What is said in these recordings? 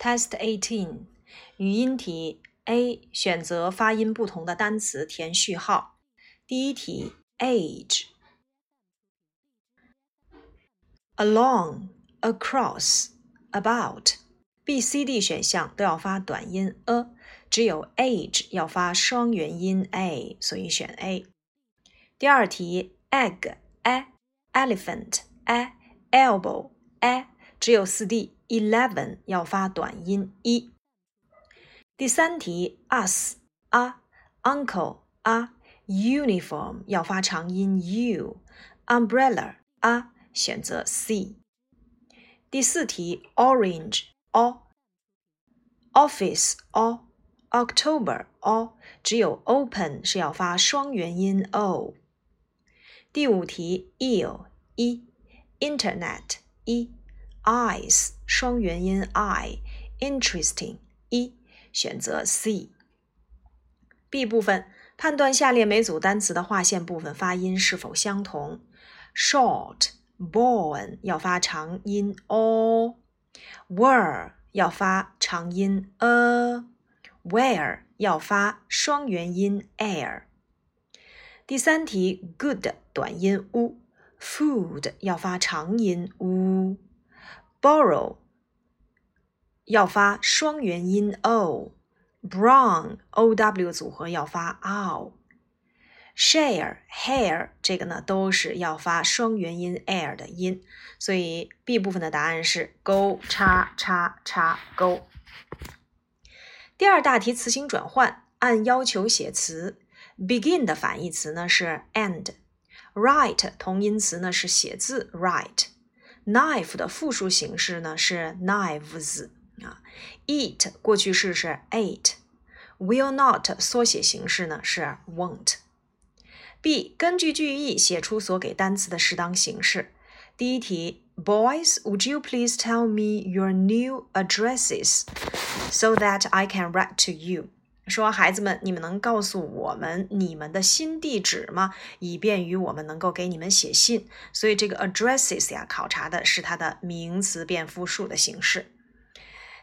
Test eighteen，语音题 A，选择发音不同的单词填序号。第一题，age，along。across, about, B、C、D 选项都要发短音 a，只有 age 要发双元音 a，所以选 A。第二题，egg a elephant a elbow a，只有四 D eleven 要发短音一。第三题，us a uncle a uniform 要发长音 u，umbrella a 选择 C。第四题，orange o，office o，October o，只有 open 是要发双元音 o。第五题，eel e，internet Eyes 双元音 i，interesting 一，选择 C。B 部分，判断下列每组单词的划线部分发音是否相同。short。born 要发长音 o，were 要发长音 a，where 要发双元音 air。第三题，good 短音 u，food 要发长音 u Borrow 要发双元音 o，brown o w 组合要发 o。share hair 这个呢都是要发双元音 air 的音，所以 B 部分的答案是勾叉叉叉勾。第二大题词形转换，按要求写词。begin 的反义词呢是 end，write 同音词呢是写字 write write，knife 的复数形式呢是 knives 啊，eat 过去式是 ate，will not 缩写形式呢是 won't。B. 根据句意写出所给单词的适当形式。第一题，Boys, would you please tell me your new addresses so that I can write to you？ 说孩子们，你们能告诉我们你们的新地址吗？以便于我们能够给你们写信。所以这个 addresses 呀，考察的是它的名词变复数的形式。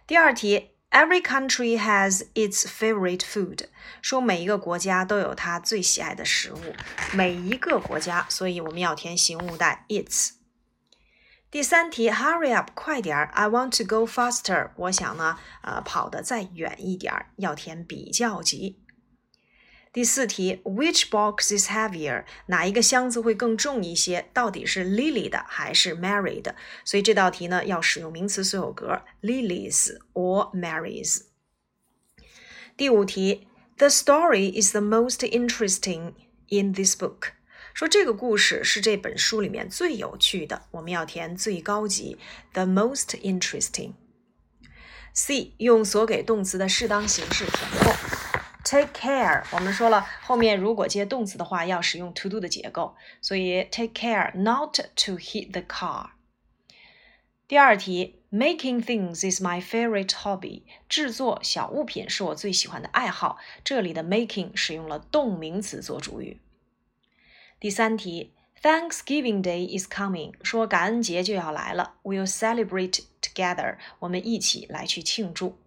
第二题。Every country has its favorite food，说每一个国家都有它最喜爱的食物。每一个国家，所以我们要填形物带 its。第三题，Hurry up，快点儿！I want to go faster。我想呢，呃，跑得再远一点儿，要填比较级。第四题，Which box is heavier？哪一个箱子会更重一些？到底是 Lily 的还是 Mary 的？所以这道题呢，要使用名词所有格，Lily's or Mary's。第五题，The story is the most interesting in this book。 说这个故事是这本书里面最有趣的，我们要填最高级，the most interesting。C 用所给动词的适当形式填空。Take care，我们说了，后面如果接动词的话，要使用 to do 的结构，所以 take care not to hit the car。第二题，Making things is my favorite hobby。制作小物品是我最喜欢的爱好。这里的 making 使用了动名词做主语。第三题，Thanksgiving Day is coming，说感恩节就要来了，We'll celebrate together，我们一起来去庆祝。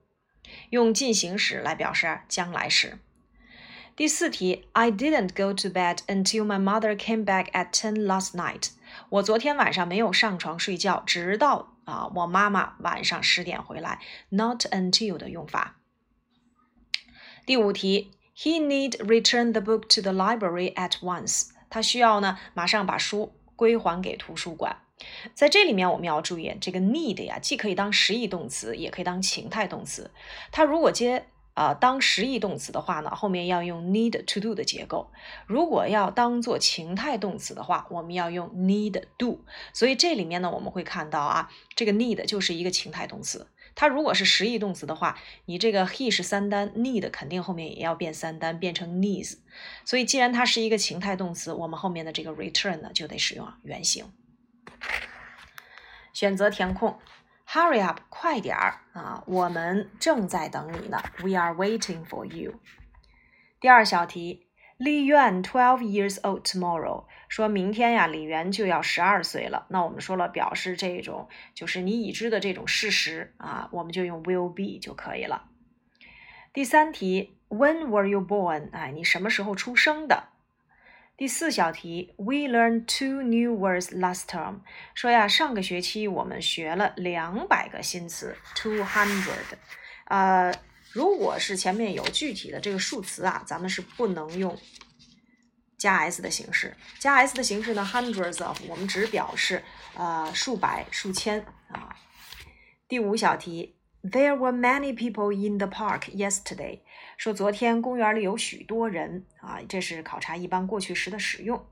用进行时来表示将来时。第四题，I didn't go to bed until my mother came back at ten last night。我昨天晚上没有上床睡觉，直到啊我妈妈晚上十点回来。Not until 的用法。第五题，He need return the book to the library at once。他需要呢马上把书归还给图书馆。在这里面，我们要注意这个 need 呀，既可以当实义动词，也可以当情态动词。它如果接啊当实义动词的话呢，后面要用 need to do 的结构；如果要当做情态动词的话，我们要用 need do。所以这里面呢，我们会看到啊，这个 need 就是一个情态动词。它如果是实义动词的话，你这个 he 是三单，need 肯定后面也要变三单，变成 needs。所以既然它是一个情态动词，我们后面的这个 return 呢就得使用原形。选择填空，Hurry up，快点儿啊！我们正在等你呢，We are waiting for you。第二小题李渊 twelve years old tomorrow，说明天呀，李元就要十二岁了。那我们说了，表示这种就是你已知的这种事实啊，我们就用 will be 就可以了。第三题，When were you born？哎，你什么时候出生的？第四小题，We learned two new words last term。说呀，上个学期我们学了两百个新词，two hundred。呃。如果是前面有具体的这个数词啊，咱们是不能用加 s 的形式。加 s 的形式呢，hundreds of，我们只表示呃数百、数千啊。第五小题，There were many people in the park yesterday。说昨天公园里有许多人啊，这是考察一般过去时的使用。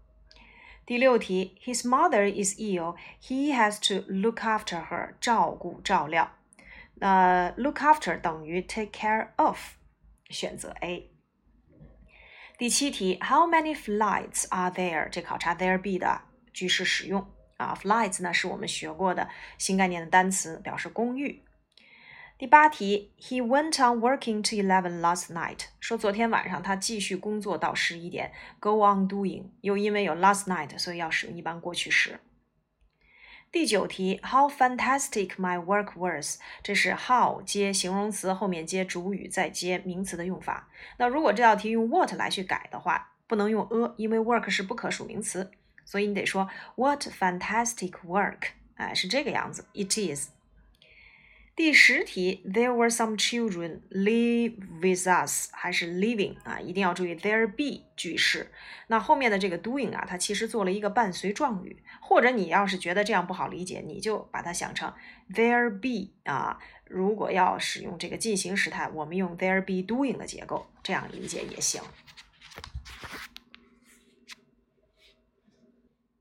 第六题，His mother is ill. He has to look after her，照顾、照料。那 look after 等于 take care of，选择 A。第七题，How many flights are there？这考察 there be 的句式使用啊。flights 呢是我们学过的新概念的单词，表示公寓。第八题，He went on working to eleven last night。说昨天晚上他继续工作到十一点，go on doing。又因为有 last night，所以要使用一般过去时。第九题，How fantastic my work was，这是 how 接形容词，后面接主语，再接名词的用法。那如果这道题用 what 来去改的话，不能用 a，因为 work 是不可数名词，所以你得说 What fantastic work，哎，是这个样子，It is。第十题，There were some children live with us，还是 living 啊？一定要注意 there be 句式。那后面的这个 doing 啊，它其实做了一个伴随状语。或者你要是觉得这样不好理解，你就把它想成 there be 啊。如果要使用这个进行时态，我们用 there be doing 的结构，这样理解也行。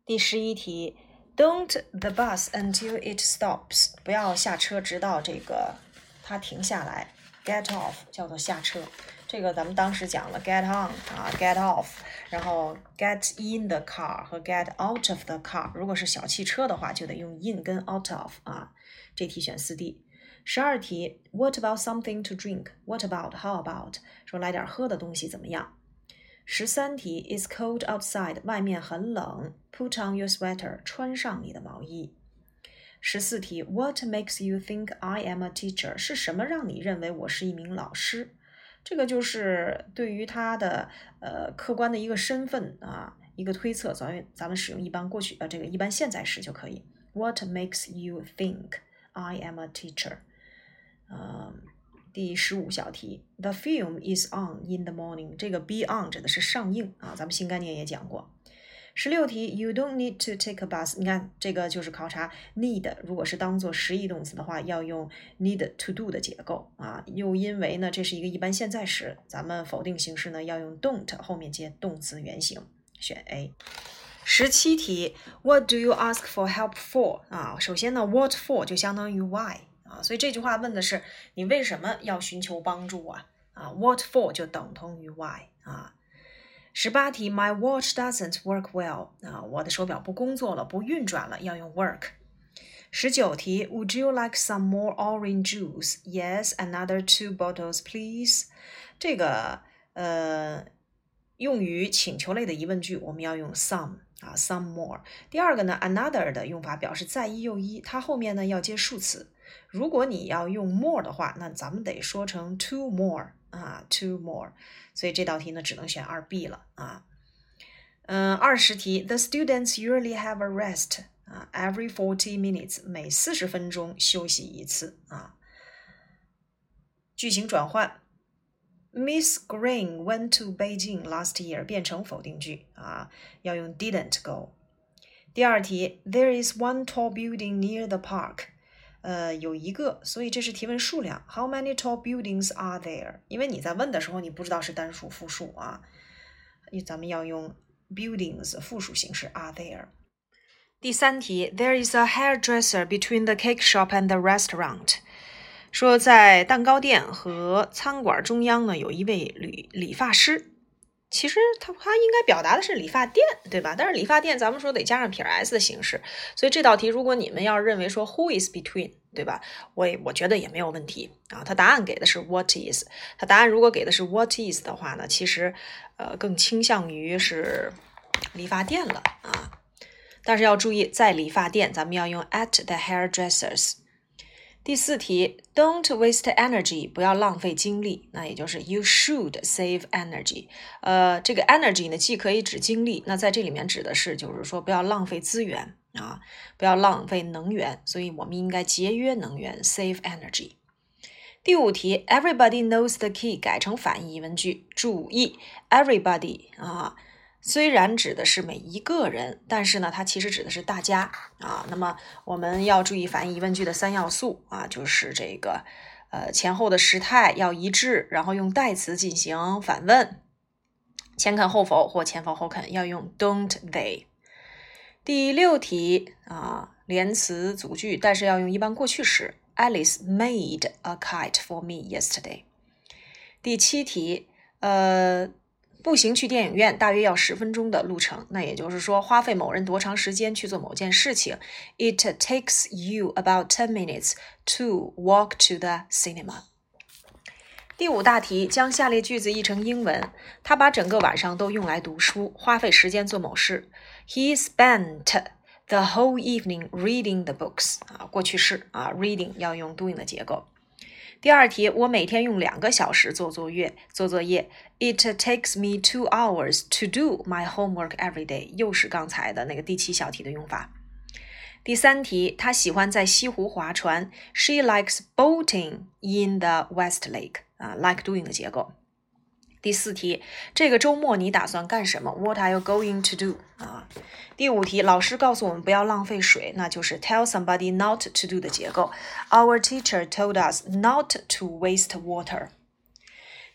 第十一题。Don't the bus until it stops，不要下车直到这个它停下来。Get off 叫做下车，这个咱们当时讲了 get on 啊，get off，然后 get in the car 和 get out of the car。如果是小汽车的话，就得用 in 跟 out of 啊。这题选四 D。十二题，What about something to drink？What about？How about？说来点喝的东西怎么样？ 十三题，It's cold outside，外面很冷。Put on your sweater，穿上你的毛衣。十四题，What makes you think I am a teacher？是什么让你认为我是一名老师？这个就是对于他的呃客观的一个身份啊一个推测，咱们咱们使用一般过去呃这个一般现在时就可以。What makes you think I am a teacher？嗯。第十五小题，The film is on in the morning。这个 be on 指的是上映啊，咱们新概念也讲过。十六题，You don't need to take a bus。你看这个就是考察 need，如果是当做实义动词的话，要用 need to do 的结构啊。又因为呢，这是一个一般现在时，咱们否定形式呢要用 don't 后面接动词原形，选 A。十七题，What do you ask for help for？啊，首先呢，what for 就相当于 why。啊，所以这句话问的是你为什么要寻求帮助啊？啊，what for 就等同于 why 啊。十八题，My watch doesn't work well 啊，我的手表不工作了，不运转了，要用 work。十九题，Would you like some more orange juice? Yes, another two bottles, please。这个呃，用于请求类的疑问句，我们要用 some 啊，some more。第二个呢，another 的用法表示再一又一，它后面呢要接数词。如果你要用 more 的话，那咱们得说成 two more 啊，two more。所以这道题呢，只能选二 B 了啊。嗯，二十题，The students usually have a rest 啊，every forty minutes，每四十分钟休息一次啊。句型转换 ，Miss Green went to Beijing last year 变成否定句啊，要用 didn't go。第二题，There is one tall building near the park。呃，有一个，所以这是提问数量。How many tall buildings are there？因为你在问的时候，你不知道是单数复数啊，咱们要用 buildings 复数形式 are there。第三题，There is a hairdresser between the cake shop and the restaurant。 说在蛋糕店和餐馆中央呢，有一位理理发师。其实它它应该表达的是理发店，对吧？但是理发店咱们说得加上撇 s 的形式，所以这道题如果你们要认为说 who is between，对吧？我也我觉得也没有问题啊。它答案给的是 what is，它答案如果给的是 what is 的话呢，其实呃更倾向于是理发店了啊。但是要注意，在理发店咱们要用 at the hairdressers。第四题，Don't waste energy，不要浪费精力。那也就是 You should save energy。呃，这个 energy 呢，既可以指精力，那在这里面指的是，就是说不要浪费资源啊，不要浪费能源。所以我们应该节约能源，save energy。第五题，Everybody knows the key，改成反义疑问句。注意，everybody 啊。虽然指的是每一个人，但是呢，它其实指的是大家啊。那么我们要注意反义疑问句的三要素啊，就是这个呃前后的时态要一致，然后用代词进行反问，前肯后否或前否后肯要用 don't they。第六题啊，连词组句，但是要用一般过去时。Alice made a kite for me yesterday。第七题，呃。步行去电影院大约要十分钟的路程，那也就是说，花费某人多长时间去做某件事情？It takes you about ten minutes to walk to the cinema。第五大题，将下列句子译成英文。他把整个晚上都用来读书，花费时间做某事。He spent the whole evening reading the books。啊，过去式啊，reading 要用 doing 的结构。第二题，我每天用两个小时做作业。做作业，It takes me two hours to do my homework every day。又是刚才的那个第七小题的用法。第三题，他喜欢在西湖划船。She likes boating in the West Lake。啊，like doing 的结构。第四题，这个周末你打算干什么？What are you going to do？啊，第五题，老师告诉我们不要浪费水，那就是 tell somebody not to do 的结构。Our teacher told us not to waste water。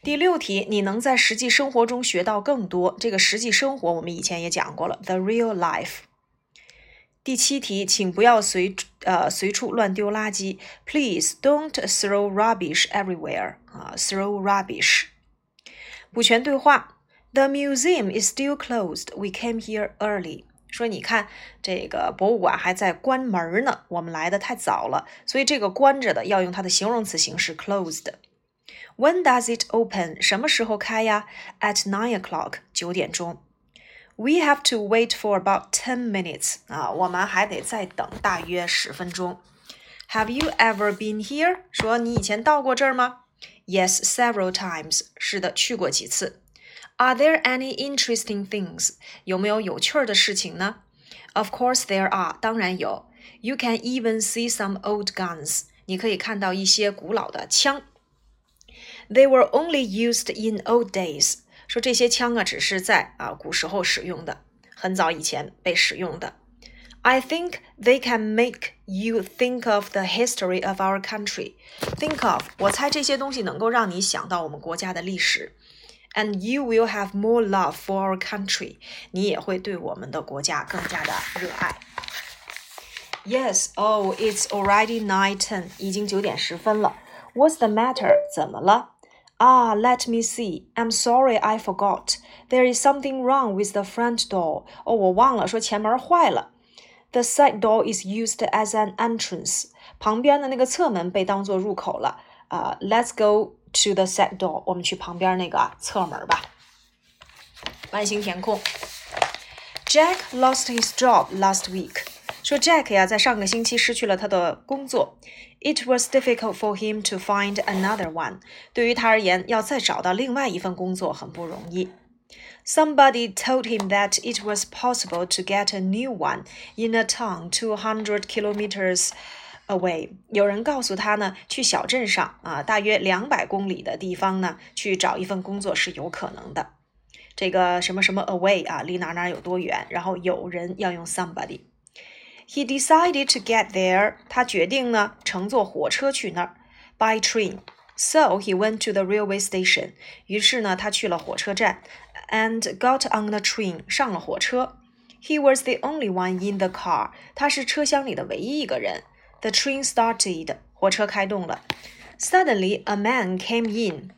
第六题，你能在实际生活中学到更多。这个实际生活我们以前也讲过了，the real life。第七题，请不要随呃随处乱丢垃圾。Please don't throw rubbish everywhere。啊，throw rubbish。补全对话：The museum is still closed. We came here early. 说你看这个博物馆还在关门呢，我们来的太早了，所以这个关着的要用它的形容词形式 closed。When does it open？什么时候开呀？At nine o'clock，九点钟。We have to wait for about ten minutes。啊，我们还得再等大约十分钟。Have you ever been here？说你以前到过这儿吗 ？Yes, several times. 是的，去过几次。Are there any interesting things? 有没有有趣儿的事情呢？Of course there are. 当然有。You can even see some old guns. 你可以看到一些古老的枪。They were only used in old days. 说这些枪啊，只是在啊古时候使用的，很早以前被使用的。 I think they can make you think of the history of our country. Think of，我猜这些东西能够让你想到我们国家的历史。And you will have more love for our country. 你也会对我们的国家更加的热爱。Yes, oh, it's already nine ten. 已经九点十分了。What's the matter? 怎么了？Ah, let me see. I'm sorry, I forgot. There is something wrong with the front door. 哦，我忘了说前门坏了。 The side door is used as an entrance. 旁边的那个侧门被当做入口了。啊、uh,，Let's go to the side door. 我们去旁边那个侧门吧。完形填空。Jack lost his job last week. 说 Jack 呀，在上个星期失去了他的工作。It was difficult for him to find another one. 对于他而言，要再找到另外一份工作很不容易。 Somebody told him that it was possible to get a new one in a town 200 kilometers away. 有人告诉他呢，去小镇上啊，大约两百公里的地方呢，去找一份工作是有可能的。这个什么什么 away 啊，离哪哪有多远？然后有人要用 somebody。He decided to get there. 他决定呢，乘坐火车去那儿，by train. So he went to the railway station. 于是呢，他去了火车站 ，and got on the train. 上了火车。He was the only one in the car. 他是车厢里的唯一一个人。The train started. 火车开动了。Suddenly, a man came in.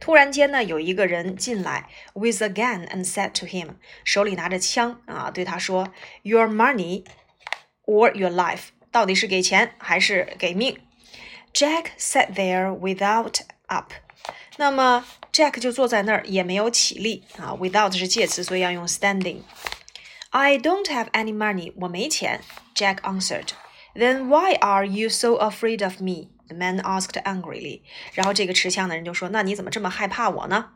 突然间呢，有一个人进来，with a gun and said to him，手里拿着枪啊，对他说，Your money or your life，到底是给钱还是给命？Jack sat there without up。 那么 Jack 就坐在那儿，也没有起立啊。Without 是介词，所以要用 standing。I don't have any money，我没钱。Jack answered。Then why are you so afraid of me? The man asked angrily. 然后这个持枪的人就说：“那你怎么这么害怕我呢？”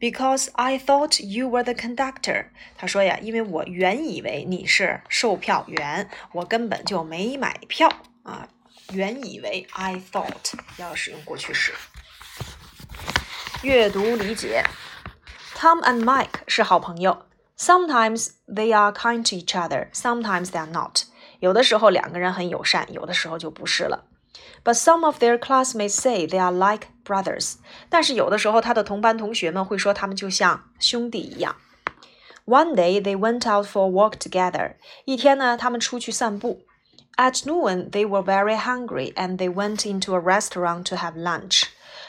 Because I thought you were the conductor. 他说呀，因为我原以为你是售票员，我根本就没买票啊。原以为 I thought 要使用过去式。 阅读理解：Tom and Mike 是好朋友。Sometimes they are kind to each other. Sometimes they are not. 有的时候两个人很友善，有的时候就不是了。But some of their classmates say they are like brothers。但是有的时候他的同班同学们会说他们就像兄弟一样。One day they went out for a walk together。一天呢，他们出去散步。At noon they were very hungry and they went into a restaurant to have lunch。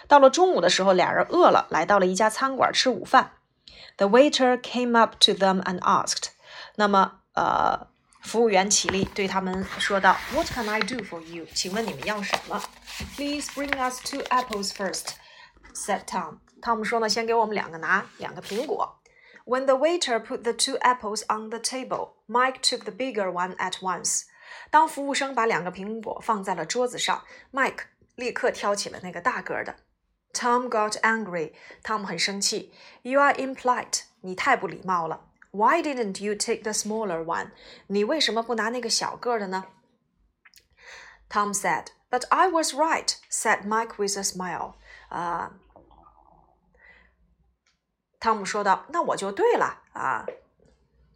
到了中午的时候，俩人饿了，来到了一家餐馆吃午饭。The waiter came up to them and asked。那么，呃。服务员起立，对他们说道：“What can I do for you？请问你们要什么？”“Please bring us two apples first,” said Tom. 汤姆说呢，先给我们两个拿两个苹果。When the waiter put the two apples on the table, Mike took the bigger one at once. 当服务生把两个苹果放在了桌子上，Mike 立刻挑起了那个大个的。 Tom got angry. 汤姆很生气。“You are impolite. 你太不礼貌了。” Why didn't you take the smaller one？你为什么不拿那个小个的呢？Tom said, "But I was right," said Mike with a smile. 啊、uh,，汤姆说道：“那我就对了啊。”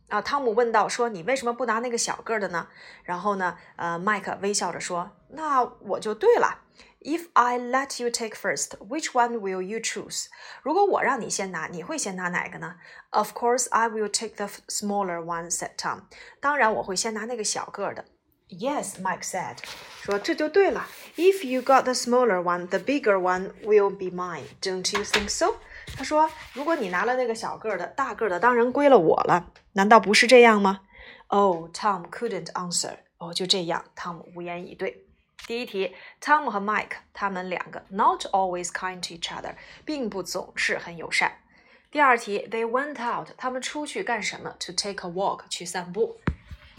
啊，汤姆问道：“说你为什么不拿那个小个的呢？”然后呢，呃，麦克微笑着说：“那我就对了。” If I let you take first, which one will you choose? 如果我让你先拿，你会先拿哪个呢？Of course, I will take the smaller one," said Tom. 当然，我会先拿那个小个的。Yes, Mike said. 说这就对了。If you got the smaller one, the bigger one will be mine. Don't you think so? 他说，如果你拿了那个小个的，大个的当然归了我了。难道不是这样吗？Oh, Tom couldn't answer. 哦，就这样，汤姆无言以对。 第一题，Tom 和 Mike 他们两个 not always kind to each other，并不总是很友善。第二题，They went out，他们出去干什么？To take a walk，去散步。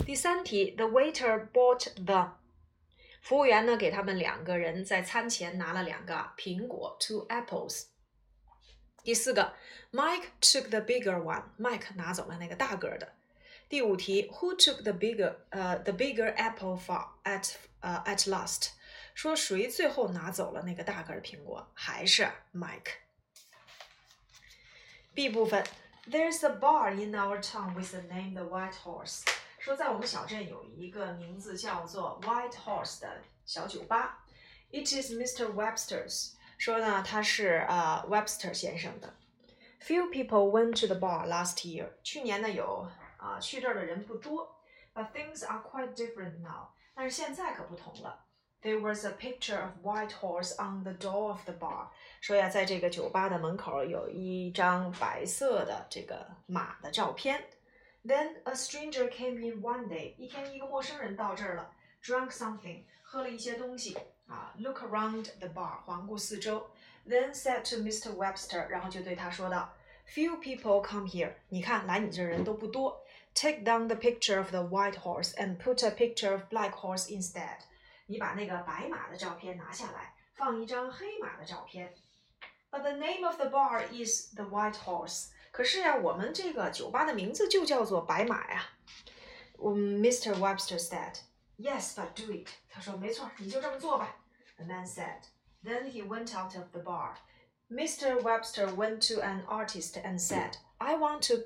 第三题，The waiter bought the，服务员呢给他们两个人在餐前拿了两个苹果，two apples。第四个，Mike took the bigger one，Mike 拿走了那个大个的。第五题，Who took the bigger 呃 the bigger apple for at 呃 at last？说谁最后拿走了那个大个的苹果？还是 Mike。B 部分，There's a bar in our town with the name the White Horse。说在我们小镇有一个名字叫做 White Horse 的小酒吧。It is Mr. Webster's。说呢，它是呃 Webster 先生的。Few people went to the bar last year。去年呢有啊，去这儿的人不多。But things are quite different now。 但是现在可不同了。There was a picture of white horse on the door of the bar。说呀，在这个酒吧的门口有一张白色的这个马的照片。Then a stranger came in one day。一天，一个陌生人到这儿了，drank something，喝了一些东西啊。Look around the bar，环顾四周。Then said to Mr. Webster，然后就对他说道：“Few people come here。你看来你这人都不多。” Take down the picture of the white horse and put a picture of black horse instead。你把那个白马的照片拿下来，放一张黑马的照片。But the name of the bar is the White Horse。可是呀，我们这个酒吧的名字就叫做白马呀。嗯，Mr. Webster said. Yes, but do it. 他说没错，你就这么做吧。The man said. Then he went out of the bar. Mr. Webster went to an artist and said, I want to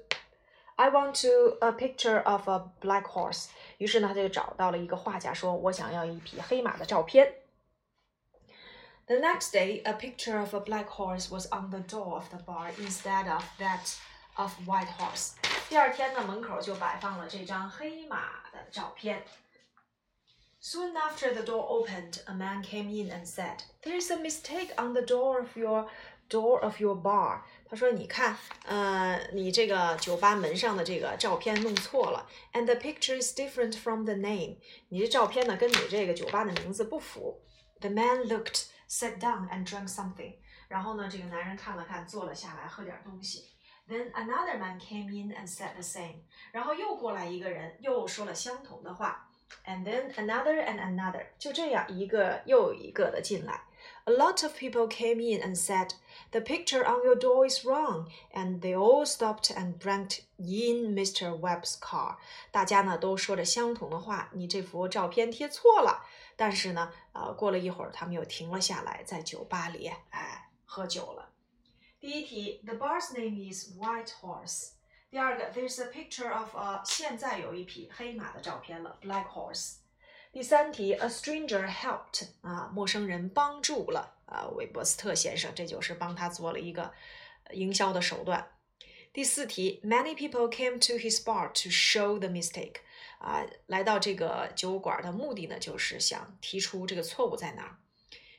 I want to a picture of a black horse。于是呢，他就找到了一个画家，说：“我想要一匹黑马的照片。” The next day, a picture of a black horse was on the door of the bar instead of that of white horse。第二天呢，门口就摆放了这张黑马的照片。Soon after the door opened, a man came in and said, "There is a mistake on the door of your door of your bar。他说：“你看，呃，你这个酒吧门上的这个照片弄错了，and the picture is different from the name。你这照片呢，跟你这个酒吧的名字不符。” The man looked, sat down, and drank something. 然后呢，这个男人看了看，坐了下来，喝点东西。Then another man came in and said the same. 然后又过来一个人，又说了相同的话。And then another and another. 就这样，一个又一个的进来。A lot of people came in and said, The picture on your door is wrong, and they all stopped and drank in Mr. Webb's car. 大家呢都说着相同的话，你这幅照片贴错了。但是呢，呃，过了一会儿，他们又停了下来，在酒吧里，哎，喝酒了。第一题，The bar's name is White Horse。第二个，There's a picture of a 现在有一匹黑马的照片了，Black Horse。 第三题，A stranger helped 啊，陌生人帮助了啊，韦伯斯特先生，这就是帮他做了一个营销的手段。第四题，Many people came to his bar to show the mistake 啊，来到这个酒馆的目的呢，就是想提出这个错误在哪儿。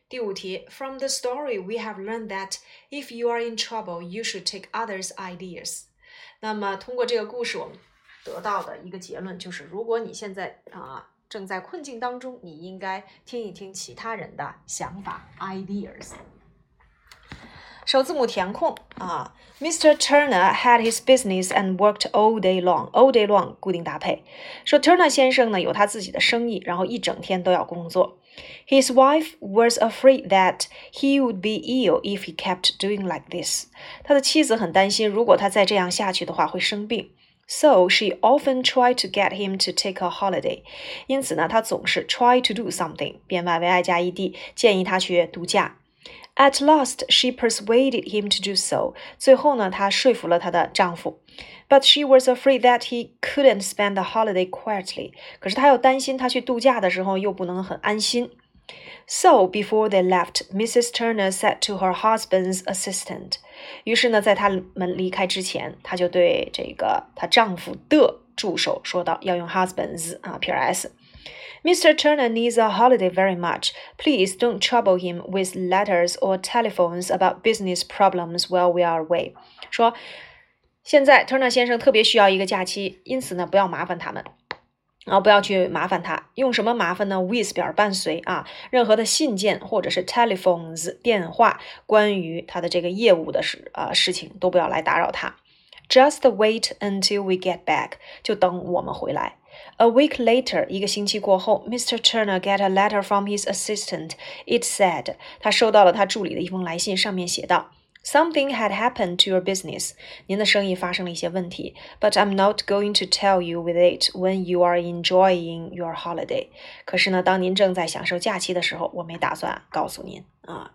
第五题，From the story we have learned that if you are in trouble, you should take others' ideas。那么通过这个故事，我们得到的一个结论就是，如果你现在啊。正在困境当中，你应该听一听其他人的想法，ideas。首字母填空啊，Mr. Turner had his business and worked all day long. All day long 固定搭配，说 Turner 先生呢有他自己的生意，然后一整天都要工作。His wife was afraid that he would be ill if he kept doing like this. 他的妻子很担心，如果他再这样下去的话会生病。So she often tried to get him to take a holiday。因此呢，她总是 try to do something，变 y 为 i 加 ed，建议他去度假。At last, she persuaded him to do so。最后呢，她说服了她的丈夫。But she was afraid that he couldn't spend the holiday quietly。可是她又担心他去度假的时候又不能很安心。So before they left, Mrs. Turner said to her husband's assistant. 于是呢，在他们离开之前，她就对这个她丈夫的助手说道：“要用 husband's 啊撇 s。Mr. Turner needs a holiday very much. Please don't trouble him with letters or telephones about business problems while we are away. 说现在 Turner 先生特别需要一个假期，因此呢，不要麻烦他们。然后不要去麻烦他，用什么麻烦呢？with 表伴随啊，任何的信件或者是 telephones 电话，关于他的这个业务的事啊事情都不要来打扰他。Just wait until we get back，就等我们回来。A week later，一个星期过后，Mr. Turner get a letter from his assistant. It said，他收到了他助理的一封来信，上面写道。Something had happened to your business. 您的生意发生了一些问题。But I'm not going to tell you with it when you are enjoying your holiday. 可是呢，当您正在享受假期的时候，我没打算告诉您啊。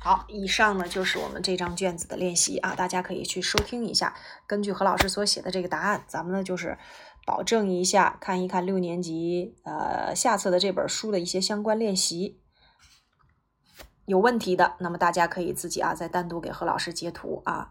好，以上呢就是我们这张卷子的练习啊，大家可以去收听一下。根据何老师所写的这个答案，咱们呢就是保证一下，看一看六年级呃下册的这本书的一些相关练习。有问题的，那么大家可以自己啊再单独给何老师截图啊。